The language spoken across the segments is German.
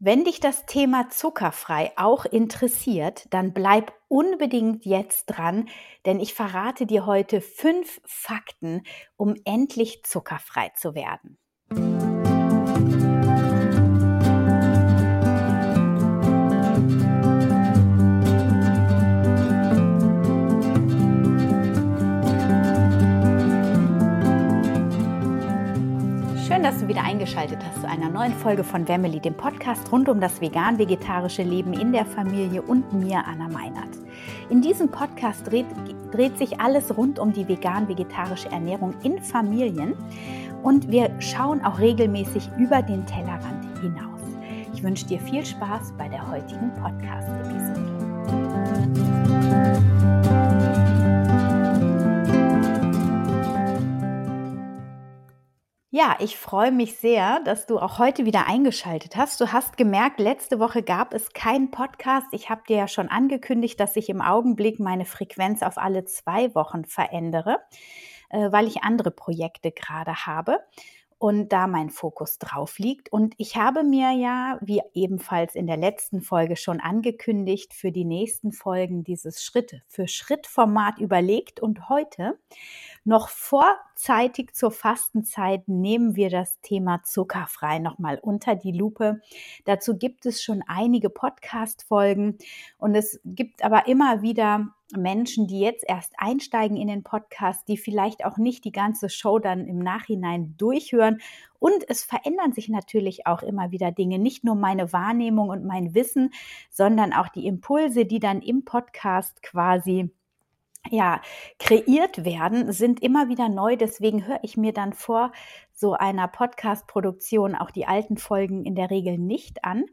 Wenn dich das Thema zuckerfrei auch interessiert, dann bleib unbedingt jetzt dran, denn ich verrate dir heute fünf Fakten, um endlich zuckerfrei zu werden. Dass du wieder eingeschaltet hast zu einer neuen Folge von Family, dem Podcast rund um das vegan-vegetarische Leben in der Familie und mir, Anna Meinert. In diesem Podcast dreht, dreht sich alles rund um die vegan-vegetarische Ernährung in Familien und wir schauen auch regelmäßig über den Tellerrand hinaus. Ich wünsche dir viel Spaß bei der heutigen Podcast-Episode. Ja, ich freue mich sehr, dass du auch heute wieder eingeschaltet hast. Du hast gemerkt, letzte Woche gab es keinen Podcast. Ich habe dir ja schon angekündigt, dass ich im Augenblick meine Frequenz auf alle zwei Wochen verändere, äh, weil ich andere Projekte gerade habe und da mein Fokus drauf liegt. Und ich habe mir ja, wie ebenfalls in der letzten Folge schon angekündigt, für die nächsten Folgen dieses Schritt für Schritt Format überlegt und heute noch vorzeitig zur Fastenzeit nehmen wir das Thema zuckerfrei nochmal unter die Lupe. Dazu gibt es schon einige Podcast-Folgen und es gibt aber immer wieder Menschen, die jetzt erst einsteigen in den Podcast, die vielleicht auch nicht die ganze Show dann im Nachhinein durchhören. Und es verändern sich natürlich auch immer wieder Dinge, nicht nur meine Wahrnehmung und mein Wissen, sondern auch die Impulse, die dann im Podcast quasi ja, kreiert werden, sind immer wieder neu. Deswegen höre ich mir dann vor so einer Podcast-Produktion auch die alten Folgen in der Regel nicht an,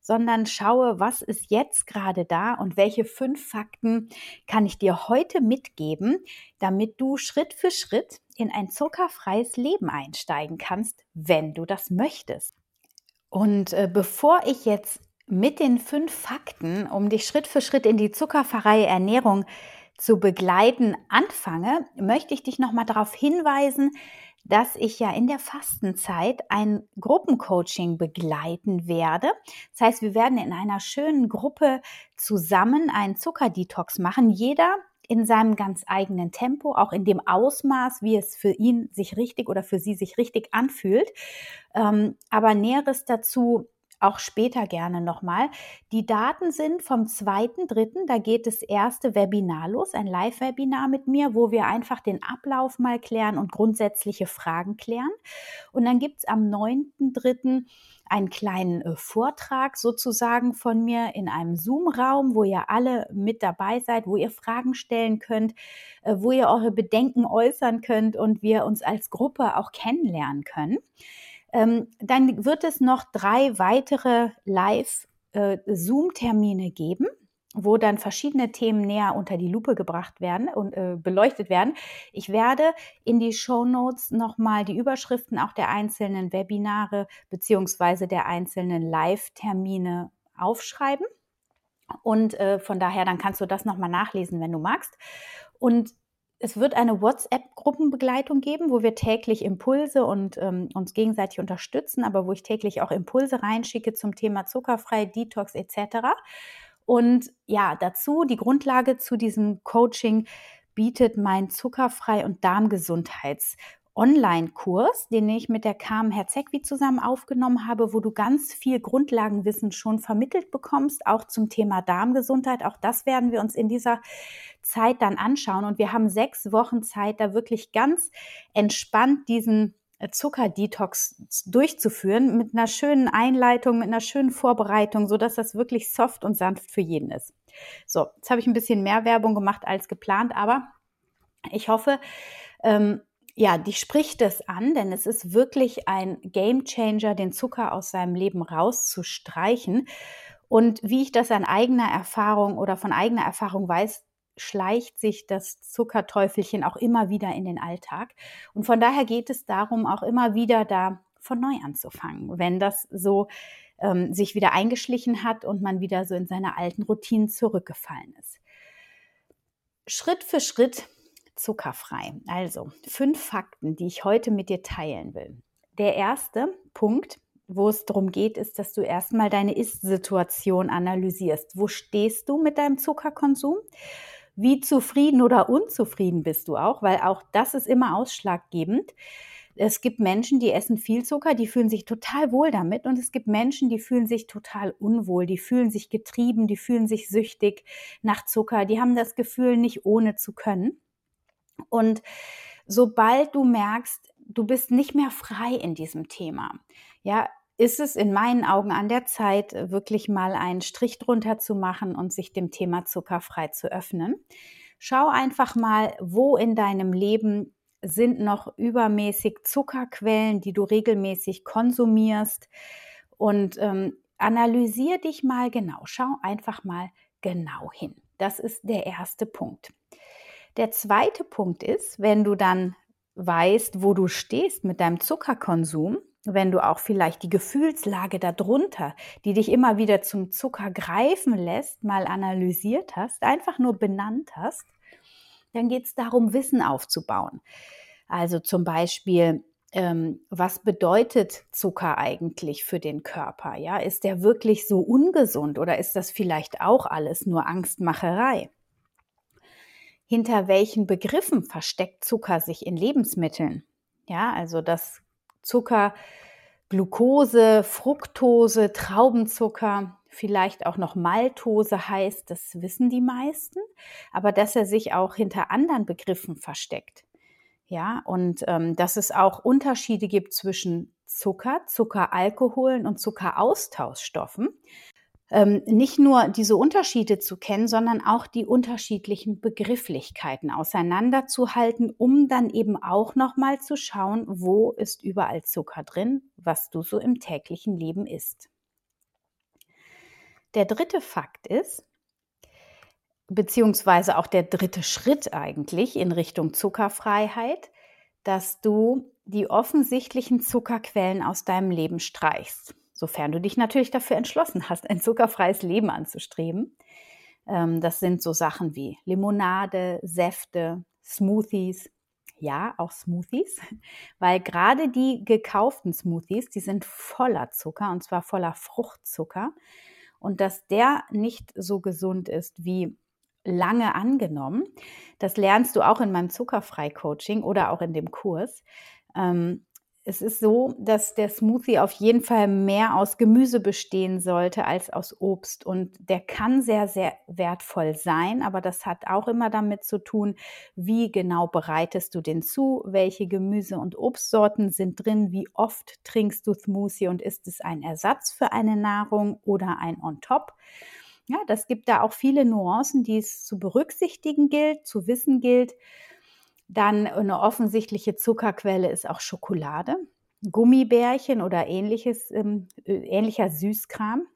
sondern schaue, was ist jetzt gerade da und welche fünf Fakten kann ich dir heute mitgeben, damit du Schritt für Schritt in ein zuckerfreies Leben einsteigen kannst, wenn du das möchtest. Und äh, bevor ich jetzt mit den fünf Fakten, um dich Schritt für Schritt in die zuckerfreie Ernährung zu begleiten anfange, möchte ich dich noch mal darauf hinweisen, dass ich ja in der Fastenzeit ein Gruppencoaching begleiten werde. Das heißt, wir werden in einer schönen Gruppe zusammen einen Zuckerdetox machen. Jeder in seinem ganz eigenen Tempo, auch in dem Ausmaß, wie es für ihn sich richtig oder für sie sich richtig anfühlt. Ähm, aber Näheres dazu auch später gerne nochmal. Die Daten sind vom 2.3., da geht das erste Webinar los, ein Live-Webinar mit mir, wo wir einfach den Ablauf mal klären und grundsätzliche Fragen klären. Und dann gibt es am 9.3. einen kleinen äh, Vortrag sozusagen von mir in einem Zoom-Raum, wo ihr alle mit dabei seid, wo ihr Fragen stellen könnt, äh, wo ihr eure Bedenken äußern könnt und wir uns als Gruppe auch kennenlernen können. Ähm, dann wird es noch drei weitere Live-Zoom-Termine äh, geben wo dann verschiedene Themen näher unter die Lupe gebracht werden und äh, beleuchtet werden. Ich werde in die Show Notes nochmal die Überschriften auch der einzelnen Webinare beziehungsweise der einzelnen Live-Termine aufschreiben. Und äh, von daher, dann kannst du das nochmal nachlesen, wenn du magst. Und es wird eine WhatsApp-Gruppenbegleitung geben, wo wir täglich Impulse und ähm, uns gegenseitig unterstützen, aber wo ich täglich auch Impulse reinschicke zum Thema zuckerfrei, Detox etc. Und ja, dazu die Grundlage zu diesem Coaching bietet mein zuckerfrei und Darmgesundheits Online-Kurs, den ich mit der Carmen Herzegwi zusammen aufgenommen habe, wo du ganz viel Grundlagenwissen schon vermittelt bekommst, auch zum Thema Darmgesundheit. Auch das werden wir uns in dieser Zeit dann anschauen. Und wir haben sechs Wochen Zeit, da wirklich ganz entspannt diesen äh, Zuckerdetox durchzuführen mit einer schönen Einleitung, mit einer schönen Vorbereitung, so dass das wirklich soft und sanft für jeden ist. So, jetzt habe ich ein bisschen mehr Werbung gemacht als geplant, aber ich hoffe, ähm, ja, die spricht es an, denn es ist wirklich ein Game Changer, den Zucker aus seinem Leben rauszustreichen. Und wie ich das an eigener Erfahrung oder von eigener Erfahrung weiß, schleicht sich das Zuckerteufelchen auch immer wieder in den Alltag. Und von daher geht es darum, auch immer wieder da von neu anzufangen, wenn das so ähm, sich wieder eingeschlichen hat und man wieder so in seine alten Routinen zurückgefallen ist. Schritt für Schritt zuckerfrei. Also fünf Fakten, die ich heute mit dir teilen will. Der erste Punkt, wo es darum geht, ist, dass du erstmal deine Ist-Situation analysierst. Wo stehst du mit deinem Zuckerkonsum? Wie zufrieden oder unzufrieden bist du auch? Weil auch das ist immer ausschlaggebend. Es gibt Menschen, die essen viel Zucker, die fühlen sich total wohl damit. Und es gibt Menschen, die fühlen sich total unwohl, die fühlen sich getrieben, die fühlen sich süchtig nach Zucker, die haben das Gefühl, nicht ohne zu können. Und sobald du merkst, du bist nicht mehr frei in diesem Thema, ja, ist es in meinen Augen an der Zeit, wirklich mal einen Strich drunter zu machen und sich dem Thema zuckerfrei zu öffnen. Schau einfach mal, wo in deinem Leben sind noch übermäßig Zuckerquellen, die du regelmäßig konsumierst. Und ähm, analysier dich mal genau. Schau einfach mal genau hin. Das ist der erste Punkt. Der zweite Punkt ist, wenn du dann weißt, wo du stehst mit deinem Zuckerkonsum, wenn du auch vielleicht die Gefühlslage darunter, die dich immer wieder zum Zucker greifen lässt, mal analysiert hast, einfach nur benannt hast, dann geht es darum, Wissen aufzubauen. Also zum Beispiel, ähm, was bedeutet Zucker eigentlich für den Körper? Ja, ist der wirklich so ungesund oder ist das vielleicht auch alles nur Angstmacherei? Hinter welchen Begriffen versteckt Zucker sich in Lebensmitteln? Ja, also das Zucker, Glucose, Fructose, Traubenzucker, vielleicht auch noch Maltose heißt, das wissen die meisten, aber dass er sich auch hinter anderen Begriffen versteckt. Ja, und ähm, dass es auch Unterschiede gibt zwischen Zucker, Zuckeralkoholen und Zuckeraustauschstoffen ähm, nicht nur diese Unterschiede zu kennen, sondern auch die unterschiedlichen Begrifflichkeiten auseinanderzuhalten, um dann eben auch nochmal zu schauen, wo ist überall Zucker drin, was du so im täglichen Leben isst. Der dritte Fakt ist, beziehungsweise auch der dritte Schritt eigentlich in Richtung Zuckerfreiheit, dass du die offensichtlichen Zuckerquellen aus deinem Leben streichst sofern du dich natürlich dafür entschlossen hast, ein zuckerfreies Leben anzustreben. Ähm, das sind so Sachen wie Limonade, Säfte, Smoothies. Ja, auch Smoothies, weil gerade die gekauften Smoothies, die sind voller Zucker und zwar voller Fruchtzucker. Und dass der nicht so gesund ist wie lange angenommen, das lernst du auch in meinem Zuckerfrei-Coaching oder auch in dem Kurs. Ähm, es ist so, dass der Smoothie auf jeden Fall mehr aus Gemüse bestehen sollte als aus Obst. Und der kann sehr, sehr wertvoll sein, aber das hat auch immer damit zu tun, wie genau bereitest du den zu, welche Gemüse- und Obstsorten sind drin, wie oft trinkst du Smoothie und ist es ein Ersatz für eine Nahrung oder ein On-Top. Ja, das gibt da auch viele Nuancen, die es zu berücksichtigen gilt, zu wissen gilt. Dann eine offensichtliche Zuckerquelle ist auch Schokolade, Gummibärchen oder ähnliches, ähm, ähnlicher Süßkram.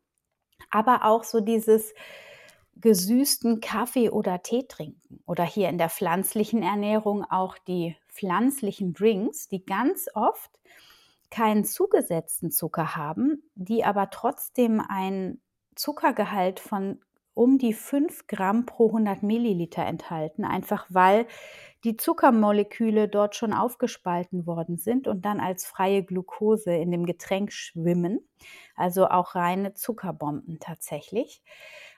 Aber auch so dieses gesüßten Kaffee oder Tee trinken. Oder hier in der pflanzlichen Ernährung auch die pflanzlichen Drinks, die ganz oft keinen zugesetzten Zucker haben, die aber trotzdem einen Zuckergehalt von um die 5 Gramm pro 100 Milliliter enthalten, einfach weil die Zuckermoleküle dort schon aufgespalten worden sind und dann als freie Glucose in dem Getränk schwimmen, also auch reine Zuckerbomben tatsächlich.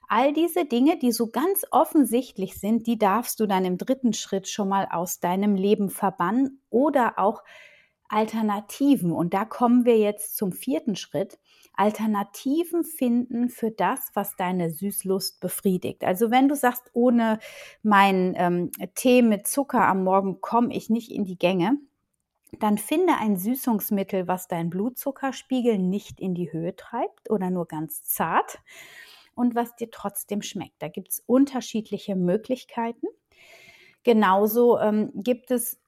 All diese Dinge, die so ganz offensichtlich sind, die darfst du dann im dritten Schritt schon mal aus deinem Leben verbannen oder auch Alternativen. Und da kommen wir jetzt zum vierten Schritt. Alternativen finden für das, was deine Süßlust befriedigt. Also wenn du sagst, ohne meinen ähm, Tee mit Zucker am Morgen komme ich nicht in die Gänge, dann finde ein Süßungsmittel, was deinen Blutzuckerspiegel nicht in die Höhe treibt oder nur ganz zart und was dir trotzdem schmeckt. Da gibt es unterschiedliche Möglichkeiten. Genauso ähm, gibt es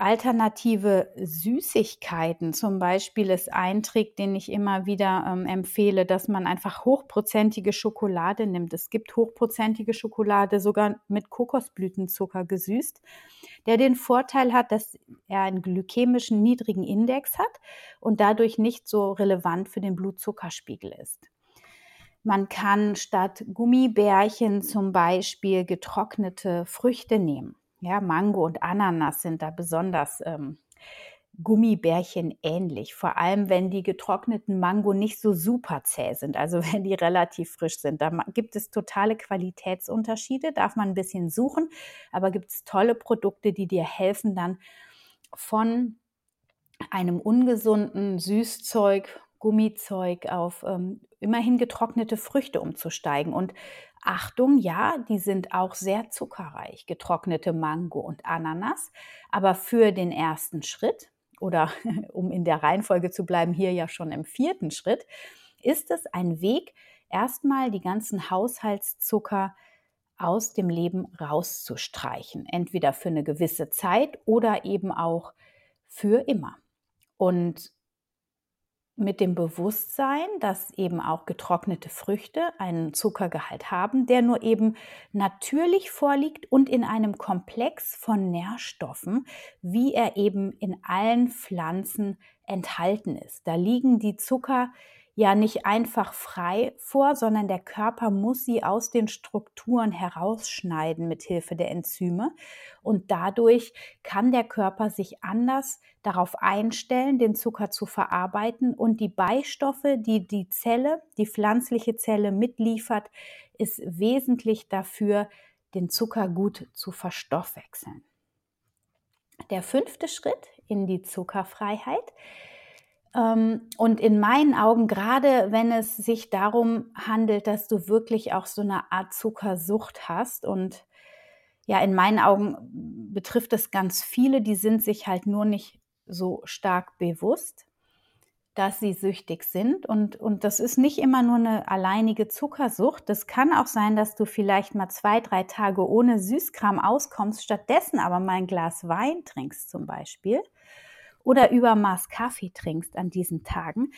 alternative Süßigkeiten zum Beispiel ist ein Trick, den ich immer wieder ähm, empfehle, dass man einfach hochprozentige Schokolade nimmt. Es gibt hochprozentige Schokolade sogar mit Kokosblütenzucker gesüßt, der den Vorteil hat, dass er einen glykämischen niedrigen Index hat und dadurch nicht so relevant für den Blutzuckerspiegel ist. Man kann statt Gummibärchen zum Beispiel getrocknete Früchte nehmen. Ja, Mango und Ananas sind da besonders ähm, Gummibärchen ähnlich, vor allem wenn die getrockneten Mango nicht so super zäh sind, also wenn die relativ frisch sind. Da gibt es totale Qualitätsunterschiede, darf man ein bisschen suchen, aber gibt es tolle Produkte, die dir helfen dann von einem ungesunden Süßzeug, Gummizeug auf ähm, immerhin getrocknete Früchte umzusteigen. Und Achtung, ja, die sind auch sehr zuckerreich, getrocknete Mango und Ananas. Aber für den ersten Schritt, oder um in der Reihenfolge zu bleiben, hier ja schon im vierten Schritt, ist es ein Weg, erstmal die ganzen Haushaltszucker aus dem Leben rauszustreichen. Entweder für eine gewisse Zeit oder eben auch für immer. Und mit dem Bewusstsein, dass eben auch getrocknete Früchte einen Zuckergehalt haben, der nur eben natürlich vorliegt und in einem Komplex von Nährstoffen, wie er eben in allen Pflanzen enthalten ist. Da liegen die Zucker ja nicht einfach frei vor, sondern der Körper muss sie aus den Strukturen herausschneiden mit Hilfe der Enzyme und dadurch kann der Körper sich anders darauf einstellen, den Zucker zu verarbeiten und die Beistoffe, die die Zelle, die pflanzliche Zelle mitliefert, ist wesentlich dafür, den Zucker gut zu verstoffwechseln. Der fünfte Schritt in die Zuckerfreiheit und in meinen Augen, gerade wenn es sich darum handelt, dass du wirklich auch so eine Art Zuckersucht hast und ja, in meinen Augen betrifft es ganz viele, die sind sich halt nur nicht so stark bewusst, dass sie süchtig sind. Und, und das ist nicht immer nur eine alleinige Zuckersucht. Das kann auch sein, dass du vielleicht mal zwei, drei Tage ohne Süßkram auskommst, stattdessen aber mal ein Glas Wein trinkst zum Beispiel oder Übermaß Kaffee trinkst an diesen Tagen.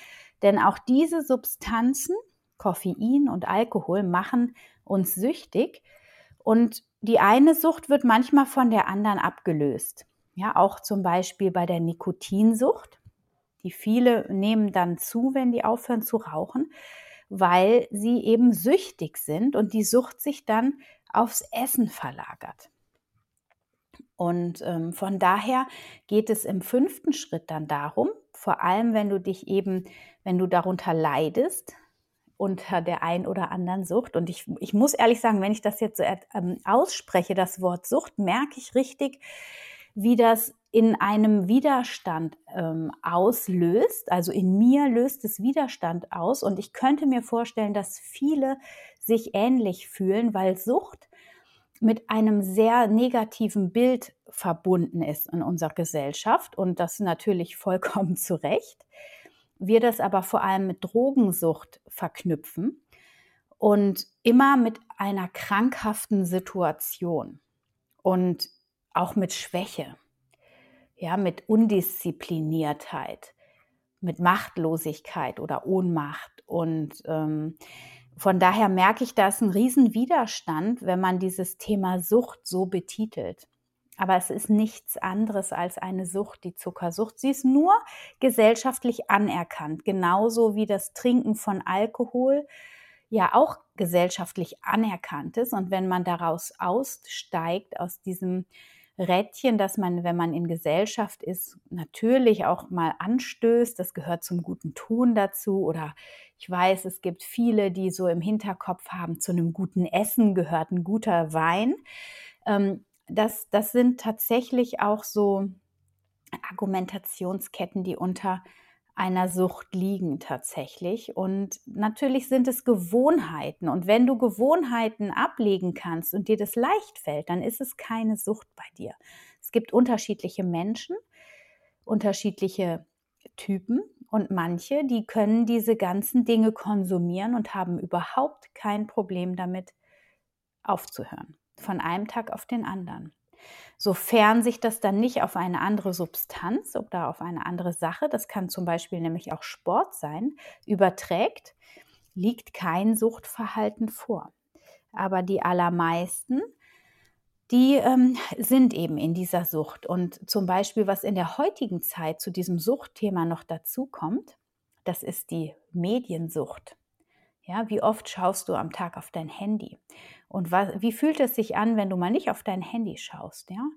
Denn auch diese Substanzen, Koffein und Alkohol, machen uns süchtig. Und die eine Sucht wird manchmal von der anderen abgelöst. Ja, auch zum Beispiel bei der Nikotinsucht. Die viele nehmen dann zu, wenn die aufhören zu rauchen, weil sie eben süchtig sind und die Sucht sich dann aufs Essen verlagert. Und ähm, von daher geht es im fünften Schritt dann darum, vor allem wenn du dich eben, wenn du darunter leidest, unter der ein oder anderen Sucht. Und ich, ich muss ehrlich sagen, wenn ich das jetzt so ähm, ausspreche, das Wort Sucht, merke ich richtig, wie das in einem Widerstand ähm, auslöst. Also in mir löst es Widerstand aus. Und ich könnte mir vorstellen, dass viele sich ähnlich fühlen, weil Sucht mit einem sehr negativen Bild verbunden ist in unserer Gesellschaft und das natürlich vollkommen zu Recht. Wir das aber vor allem mit Drogensucht verknüpfen und immer mit einer krankhaften Situation und auch mit Schwäche, ja, mit Undiszipliniertheit, mit Machtlosigkeit oder Ohnmacht und ähm, von daher merke ich, da ist ein Riesenwiderstand, wenn man dieses Thema Sucht so betitelt. Aber es ist nichts anderes als eine Sucht, die Zuckersucht. Sie ist nur gesellschaftlich anerkannt, genauso wie das Trinken von Alkohol ja auch gesellschaftlich anerkannt ist. Und wenn man daraus aussteigt, aus diesem Rädchen, dass man, wenn man in Gesellschaft ist, natürlich auch mal anstößt. Das gehört zum guten Ton dazu. Oder ich weiß, es gibt viele, die so im Hinterkopf haben, zu einem guten Essen gehört ein guter Wein. Ähm, das, das sind tatsächlich auch so Argumentationsketten, die unter einer Sucht liegen tatsächlich. Und natürlich sind es Gewohnheiten. Und wenn du Gewohnheiten ablegen kannst und dir das leicht fällt, dann ist es keine Sucht bei dir. Es gibt unterschiedliche Menschen, unterschiedliche Typen und manche, die können diese ganzen Dinge konsumieren und haben überhaupt kein Problem damit aufzuhören. Von einem Tag auf den anderen. Sofern sich das dann nicht auf eine andere Substanz oder auf eine andere Sache, das kann zum Beispiel nämlich auch Sport sein, überträgt, liegt kein Suchtverhalten vor. Aber die allermeisten, die ähm, sind eben in dieser Sucht. Und zum Beispiel, was in der heutigen Zeit zu diesem Suchtthema noch dazu kommt, das ist die Mediensucht. Ja, wie oft schaust du am Tag auf dein Handy? Und was, wie fühlt es sich an, wenn du mal nicht auf dein Handy schaust? Ja?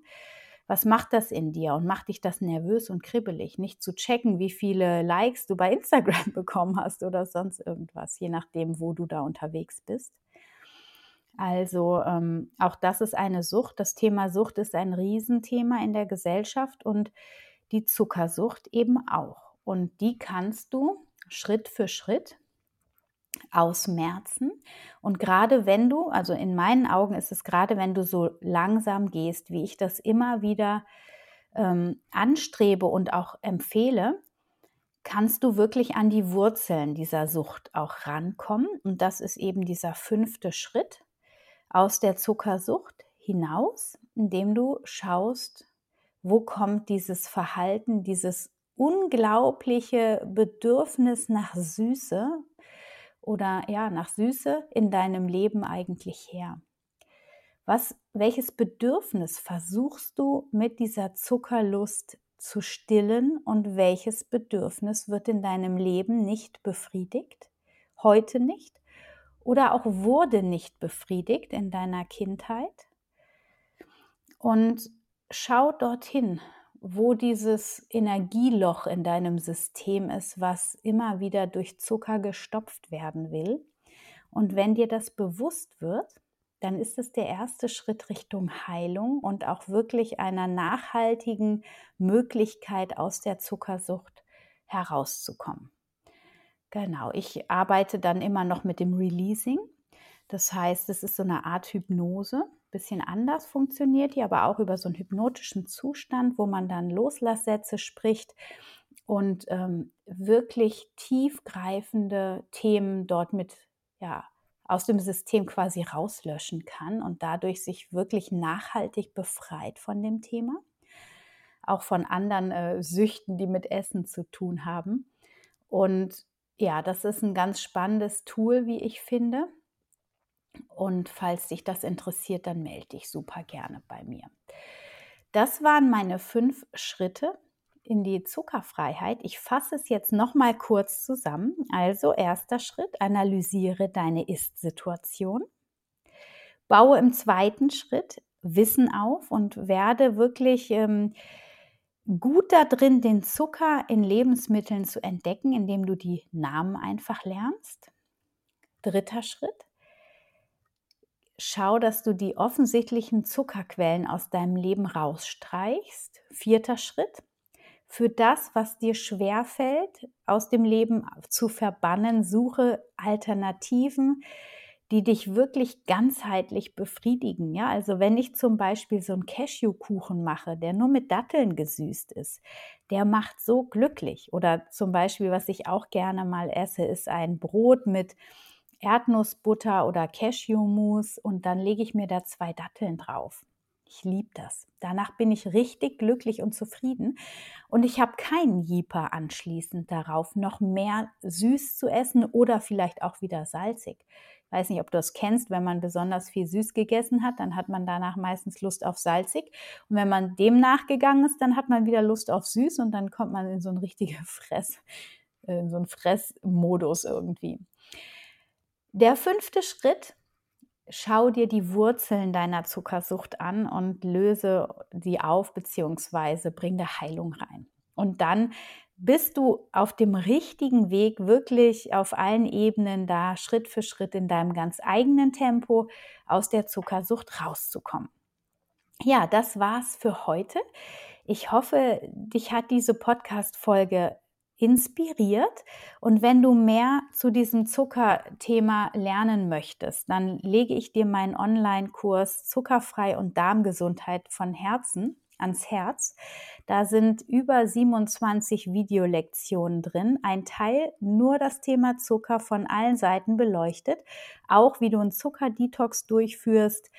was macht das in dir und macht dich das nervös und kribbelig? Nicht zu checken, wie viele Likes du bei Instagram bekommen hast oder sonst irgendwas, je nachdem, wo du da unterwegs bist. Also ähm, auch das ist eine Sucht. Das Thema Sucht ist ein Riesenthema in der Gesellschaft und die Zuckersucht eben auch. Und die kannst du Schritt für Schritt ausmerzen. Und gerade wenn du, also in meinen Augen ist es gerade, wenn du so langsam gehst, wie ich das immer wieder ähm, anstrebe und auch empfehle, kannst du wirklich an die Wurzeln dieser Sucht auch rankommen. Und das ist eben dieser fünfte Schritt aus der Zuckersucht hinaus, indem du schaust, wo kommt dieses Verhalten, dieses unglaubliche Bedürfnis nach Süße, oder ja, nach Süße in deinem Leben eigentlich her? Was, welches Bedürfnis versuchst du mit dieser Zuckerlust zu stillen und welches Bedürfnis wird in deinem Leben nicht befriedigt? Heute nicht? Oder auch wurde nicht befriedigt in deiner Kindheit? Und schau dorthin, wo dieses Energieloch in deinem System ist, was immer wieder durch Zucker gestopft werden will. Und wenn dir das bewusst wird, dann ist es der erste Schritt Richtung Heilung und auch wirklich einer nachhaltigen Möglichkeit aus der Zuckersucht herauszukommen. Genau, ich arbeite dann immer noch mit dem Releasing. Das heißt, es ist so eine Art Hypnose bisschen anders funktioniert die, aber auch über so einen hypnotischen Zustand, wo man dann Loslasssätze spricht und ähm, wirklich tiefgreifende Themen dort mit, ja, aus dem System quasi rauslöschen kann und dadurch sich wirklich nachhaltig befreit von dem Thema. Auch von anderen äh, Süchten, die mit Essen zu tun haben. Und ja, das ist ein ganz spannendes Tool, wie ich finde. Und falls dich das interessiert, dann melde dich super gerne bei mir. Das waren meine fünf Schritte in die Zuckerfreiheit. Ich fasse es jetzt noch mal kurz zusammen. Also erster Schritt: Analysiere deine Ist-Situation. Baue im zweiten Schritt Wissen auf und werde wirklich ähm, gut darin, den Zucker in Lebensmitteln zu entdecken, indem du die Namen einfach lernst. Dritter Schritt: schau, dass du die offensichtlichen Zuckerquellen aus deinem Leben rausstreichst. Vierter Schritt. Für das, was dir schwerfällt, aus dem Leben zu verbannen, suche Alternativen, die dich wirklich ganzheitlich befriedigen. Ja, also wenn ich zum Beispiel so einen Cashewkuchen mache, der nur mit Datteln gesüßt ist, der macht so glücklich. Oder zum Beispiel, was ich auch gerne mal esse, ist ein Brot mit Erdnussbutter oder Cashewmus und dann lege ich mir da zwei Datteln drauf. Ich liebe das. Danach bin ich richtig glücklich und zufrieden. Und ich habe keinen Jeeper anschließend darauf, noch mehr süß zu essen oder vielleicht auch wieder salzig. Ich weiß nicht, ob du das kennst, wenn man besonders viel süß gegessen hat, dann hat man danach meistens Lust auf salzig. Und wenn man dem nachgegangen ist, dann hat man wieder Lust auf süß und dann kommt man in so einen richtigen Fress, in so einen Fressmodus irgendwie. Der fünfte Schritt, schau dir die Wurzeln deiner Zuckersucht an und löse sie auf bzw. bring da Heilung rein. Und dann bist du auf dem richtigen Weg, wirklich auf allen Ebenen da Schritt für Schritt in deinem ganz eigenen Tempo aus der Zuckersucht rauszukommen. Ja, das war's für heute. Ich hoffe, dich hat diese Podcast-Folge inspiriert. Und wenn du mehr zu diesem Zuckerthema lernen möchtest, dann lege ich dir meinen Online-Kurs Zuckerfrei und Darmgesundheit von Herzen ans Herz. Da sind über 27 Videolektionen drin. Ein Teil nur das Thema Zucker von allen Seiten beleuchtet, auch wie du einen Zuckerdetox durchführst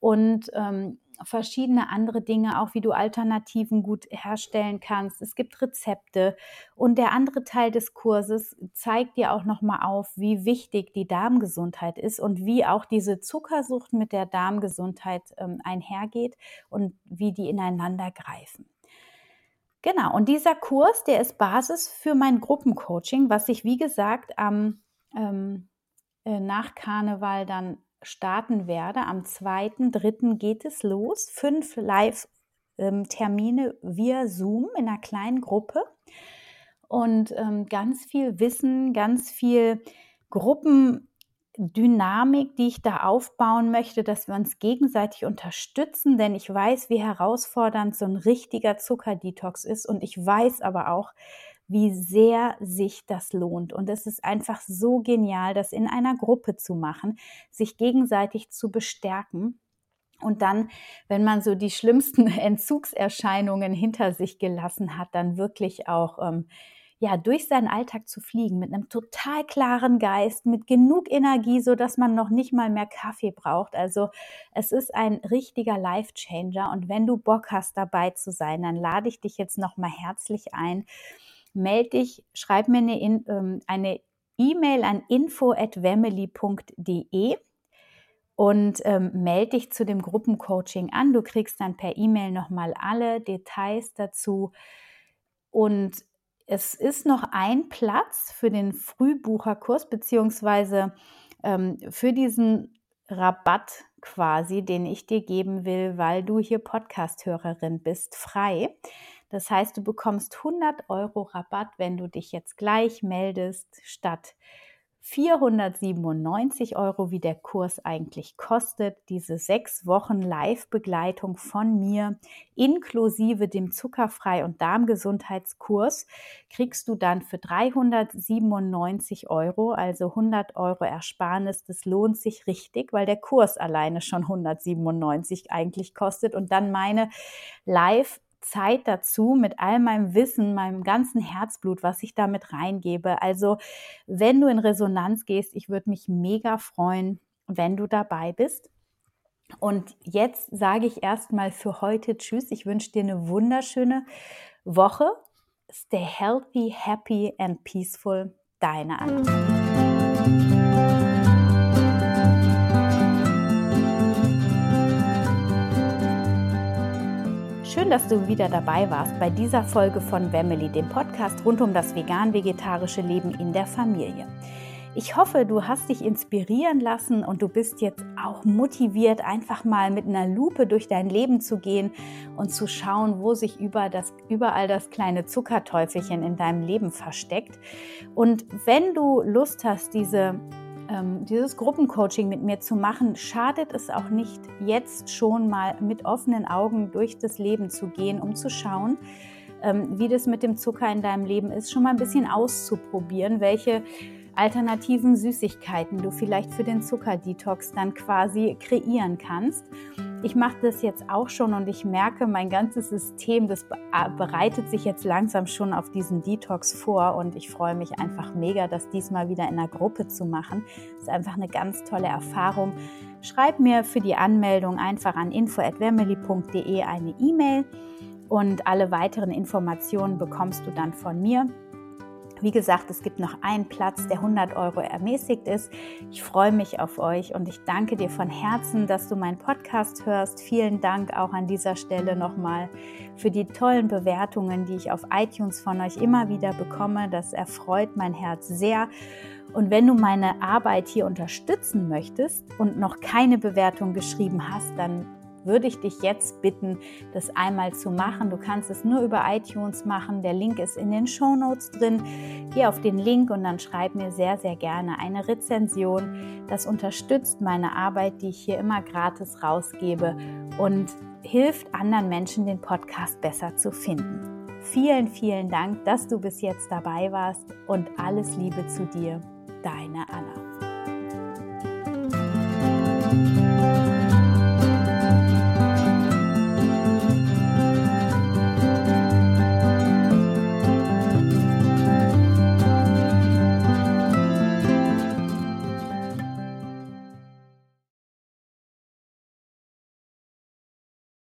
und ähm, verschiedene andere Dinge, auch wie du Alternativen gut herstellen kannst. Es gibt Rezepte und der andere Teil des Kurses zeigt dir auch noch mal auf, wie wichtig die Darmgesundheit ist und wie auch diese Zuckersucht mit der Darmgesundheit ähm, einhergeht und wie die ineinander greifen. Genau, und dieser Kurs, der ist Basis für mein Gruppencoaching, was ich, wie gesagt, am ähm, äh, nach Karneval dann starten werde. Am 2.3. geht es los. Fünf Live ähm, via Zoom in einer kleinen Gruppe und ähm, ganz viel Wissen, ganz viel Gruppendynamik, die ich da aufbauen möchte, dass wir uns gegenseitig unterstützen, denn ich weiß, wie herausfordernd so ein richtiger Zuckerdetox ist und ich weiß aber auch, wie sehr sich das lohnt. Und es ist einfach so genial, das in einer Gruppe zu machen, sich gegenseitig zu bestärken. Und dann, wenn man so die schlimmsten Entzugserscheinungen hinter sich gelassen hat, dann wirklich auch ähm, ja, durch seinen Alltag zu fliegen mit einem total klaren Geist, mit genug Energie, so dass man noch nicht mal mehr Kaffee braucht. Also es ist ein richtiger Life Changer und wenn du Bock hast dabei zu sein, dann lade ich dich jetzt noch mal herzlich ein. Meld dich, schreib mir eine ähm, E-Mail an info@wemily.de und ähm, melde dich zu dem Gruppencoaching an. Du kriegst dann per E-Mail nochmal alle Details dazu. Und es ist noch ein Platz für den Frühbucherkurs, beziehungsweise ähm, für diesen Rabatt quasi, den ich dir geben will, weil du hier Podcast-Hörerin bist, frei. Das heißt, du bekommst 100 Euro Rabatt, wenn du dich jetzt gleich meldest, statt 497 Euro, wie der Kurs eigentlich kostet. Diese sechs Wochen Live-Begleitung von mir inklusive dem Zuckerfrei- und Darmgesundheitskurs kriegst du dann für 397 Euro, also 100 Euro Ersparnis. Das lohnt sich richtig, weil der Kurs alleine schon 197 eigentlich kostet und dann meine Live- Zeit dazu mit all meinem Wissen, meinem ganzen Herzblut, was ich damit reingebe. Also, wenn du in Resonanz gehst, ich würde mich mega freuen, wenn du dabei bist. Und jetzt sage ich erstmal für heute Tschüss. Ich wünsche dir eine wunderschöne Woche. Stay healthy, happy and peaceful. Deine Anna. Schön, dass du wieder dabei warst bei dieser Folge von Family, dem Podcast rund um das vegan-vegetarische Leben in der Familie. Ich hoffe, du hast dich inspirieren lassen und du bist jetzt auch motiviert, einfach mal mit einer Lupe durch dein Leben zu gehen und zu schauen, wo sich über das, überall das kleine Zuckerteufelchen in deinem Leben versteckt. Und wenn du Lust hast, diese dieses Gruppencoaching mit mir zu machen, schadet es auch nicht, jetzt schon mal mit offenen Augen durch das Leben zu gehen, um zu schauen, ähm, wie das mit dem Zucker in deinem Leben ist, schon mal ein bisschen auszuprobieren, welche alternativen Süßigkeiten du vielleicht für den Zuckerdetox dann quasi kreieren kannst. Ich mache das jetzt auch schon und ich merke, mein ganzes System, das äh, bereitet sich jetzt langsam schon auf diesen Detox vor und ich freue mich einfach mega, das diesmal wieder in einer Gruppe zu machen. Das ist einfach eine ganz tolle Erfahrung. Schreib mir für die Anmeldung einfach an info@vermily.de eine E-Mail und alle weiteren Informationen bekommst du dann von mir. Wie gesagt, es gibt noch einen Platz, der 100 Euro ermäßigt ist. Ich freue mich auf euch und ich danke dir von Herzen, dass du meinen Podcast hörst. Vielen Dank auch an dieser Stelle nochmal für die tollen Bewertungen, die ich auf iTunes von euch immer wieder bekomme. Das erfreut mein Herz sehr. Und wenn du meine Arbeit hier unterstützen möchtest und noch keine Bewertung geschrieben hast, dann würde ich dich jetzt bitten, das einmal zu machen. Du kannst es nur über iTunes machen. Der Link ist in den Show Notes drin. Geh auf den Link und dann schreib mir sehr, sehr gerne eine Rezension. Das unterstützt meine Arbeit, die ich hier immer gratis rausgebe und hilft anderen Menschen, den Podcast besser zu finden. Vielen, vielen Dank, dass du bis jetzt dabei warst und alles Liebe zu dir, deine Anna.